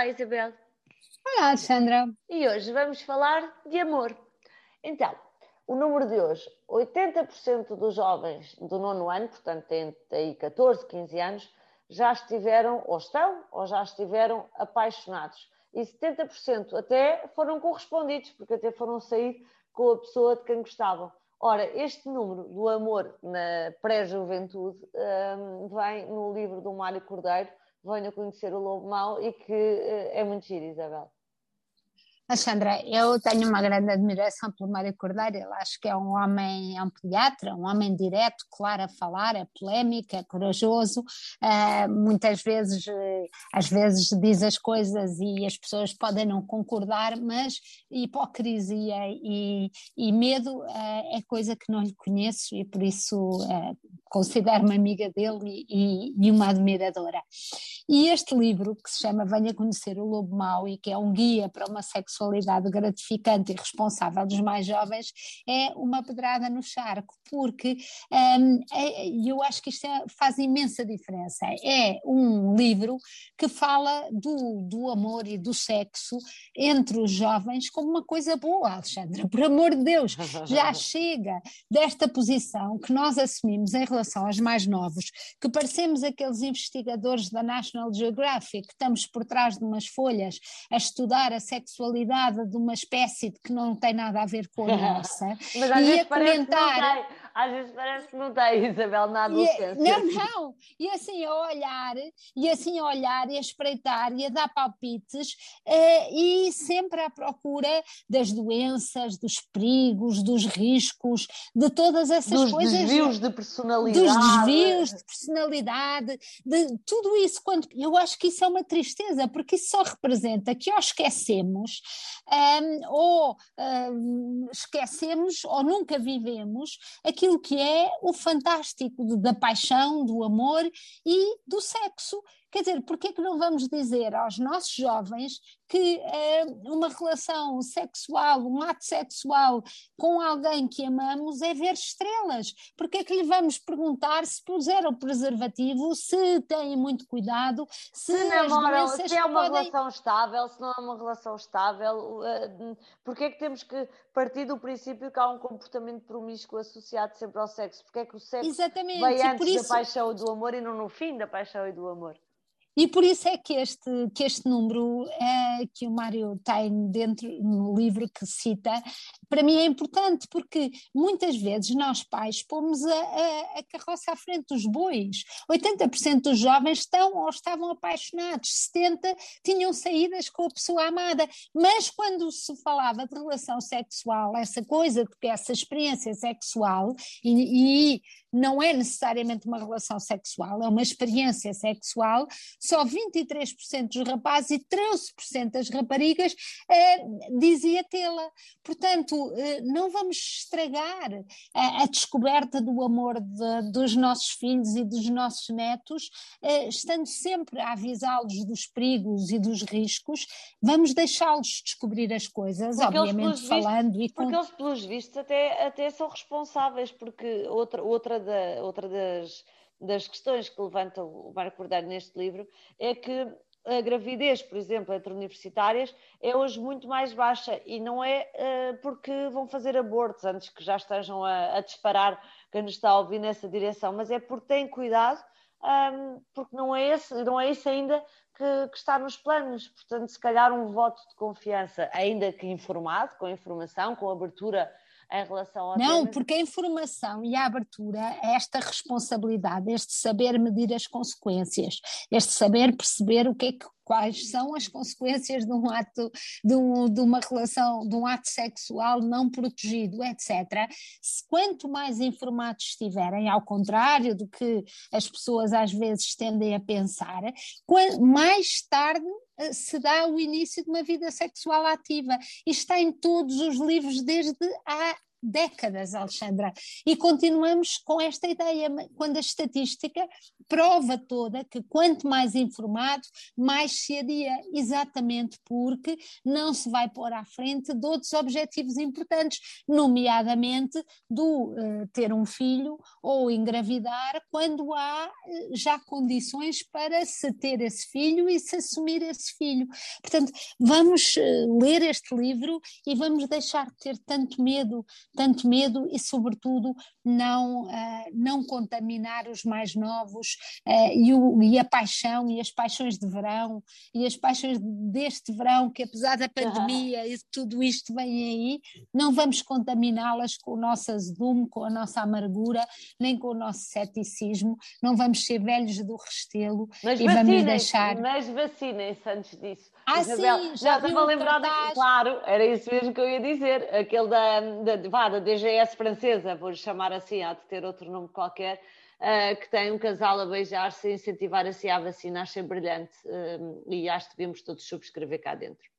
Olá, Isabel. Olá, Alexandra. E hoje vamos falar de amor. Então, o número de hoje: 80% dos jovens do nono ano, portanto, entre 14 e 15 anos, já estiveram, ou estão, ou já estiveram apaixonados. E 70% até foram correspondidos, porque até foram sair com a pessoa de quem gostavam. Ora, este número do amor na pré-juventude um, vem no livro do Mário Cordeiro, Venha Conhecer o Lobo Mau, e que uh, é muito giro, Isabel. Alexandra, eu tenho uma grande admiração pelo Mário Cordeiro, ele acho que é um homem, é um pediatra, um homem direto, claro a falar, é polémico, é corajoso, uh, muitas vezes, uh, às vezes diz as coisas e as pessoas podem não concordar, mas hipocrisia e, e medo uh, é coisa que não lhe conheço e por isso considero-me amiga dele e, e, uma admiradora. E este livro, que se chama Venha Conhecer o Lobo Mau e que é um guia para uma sexualidade gratificante e responsável dos mais jovens é uma pedrada no charco, porque um, é, eu acho que isto é, faz imensa diferença. É um livro que fala do, do amor e do sexo entre os jovens como uma coisa boa, Alexandra, por amor de Deus, já chega desta posição que nós assumimos em relação aos mais novos, que parecemos aqueles investigadores da National Geographic, que estamos por trás de umas folhas a estudar a sexualidade de uma espécie que não tem nada a ver com a nossa. E a comentar. Às vezes parece que não tem, Isabel, na adolescência. E, não, não. E assim a olhar, e assim a olhar, e a espreitar, e a dar palpites, uh, e sempre à procura das doenças, dos perigos, dos riscos, de todas essas dos coisas. Dos desvios de personalidade. Dos desvios de personalidade, de tudo isso. Quando, eu acho que isso é uma tristeza, porque isso só representa que ou esquecemos um, ou um, esquecemos ou nunca vivemos aquilo que é o fantástico da paixão, do amor e do sexo Quer dizer, por que não vamos dizer aos nossos jovens que é, uma relação sexual, um ato sexual com alguém que amamos é ver estrelas? Por que que lhe vamos perguntar se puseram preservativo, se têm muito cuidado, se, se namoram, se é uma podem... relação estável, se não é uma relação estável, uh, por que que temos que partir do princípio que há um comportamento promíscuo associado sempre ao sexo? Porque é que o sexo Exatamente. vai antes isso... da paixão e do amor e não no fim da paixão e do amor? E por isso é que este, que este número é, que o Mário tem dentro no livro que cita, para mim é importante, porque muitas vezes nós pais pomos a, a, a carroça à frente dos bois. 80% dos jovens estão ou estavam apaixonados, 70% tinham saídas com a pessoa amada. Mas quando se falava de relação sexual, essa coisa, porque essa experiência sexual, e, e não é necessariamente uma relação sexual, é uma experiência sexual, só 23% dos rapazes e 13% das raparigas eh, dizia tê-la. Portanto, eh, não vamos estragar a, a descoberta do amor de, dos nossos filhos e dos nossos netos, eh, estando sempre a avisá-los dos perigos e dos riscos, vamos deixá-los descobrir as coisas, porque obviamente eles, falando vistos, e com... Porque eles, pelos vistos, até, até são responsáveis, porque outra, outra da, outra das, das questões que levanta o Marco Cordeiro neste livro é que a gravidez, por exemplo, entre universitárias é hoje muito mais baixa e não é uh, porque vão fazer abortos antes que já estejam a, a, disparar quem nos está a ouvir nessa direção, mas é porque têm cuidado, um, porque não é, esse, não é isso ainda que, que, está nos planos. Portanto, se calhar um voto de confiança, ainda que informado, com informação, com abertura em relação ao Não, tema? porque a informação e a abertura, esta responsabilidade, este saber medir as consequências, este saber perceber o que é que quais são as consequências de um ato, de, um, de, uma relação, de um ato sexual não protegido, etc. Quanto mais informados estiverem, ao contrário do que as pessoas às vezes tendem a pensar, mais tarde eh, se dá o início de uma vida sexual ativa. E está em todos os livros desde há décadas, Alexandra. E continuamos com esta ideia, quando a estatística prova toda que quanto mais informado, mais se adia, exatamente porque não se vai pôr à frente de outros objetivos importantes, nomeadamente do uh, ter um filho ou engravidar quando há uh, já condições para se ter esse filho e se assumir esse filho. Portanto, vamos uh, ler este livro e vamos deixar de ter tanto medo, tanto medo e, sobretudo, não, não contaminar os mais novos e, o, e a paixão e as paixões de verão e as paixões deste verão, que apesar da pandemia e tudo isto vem aí, não vamos contaminá-las com o nosso azedume, com a nossa amargura, nem com o nosso ceticismo, não vamos ser velhos do restelo mas e vamos deixar. Mas vacinem-se antes disso. Ah, Isabel, sim, já estava lembrada, claro, era isso mesmo que eu ia dizer, aquele da, da, da DGS francesa, vou chamar assim, há de ter outro nome qualquer, uh, que tem um casal a beijar-se e incentivar-se a vacinar, achei brilhante uh, e acho que devemos todos subscrever cá dentro.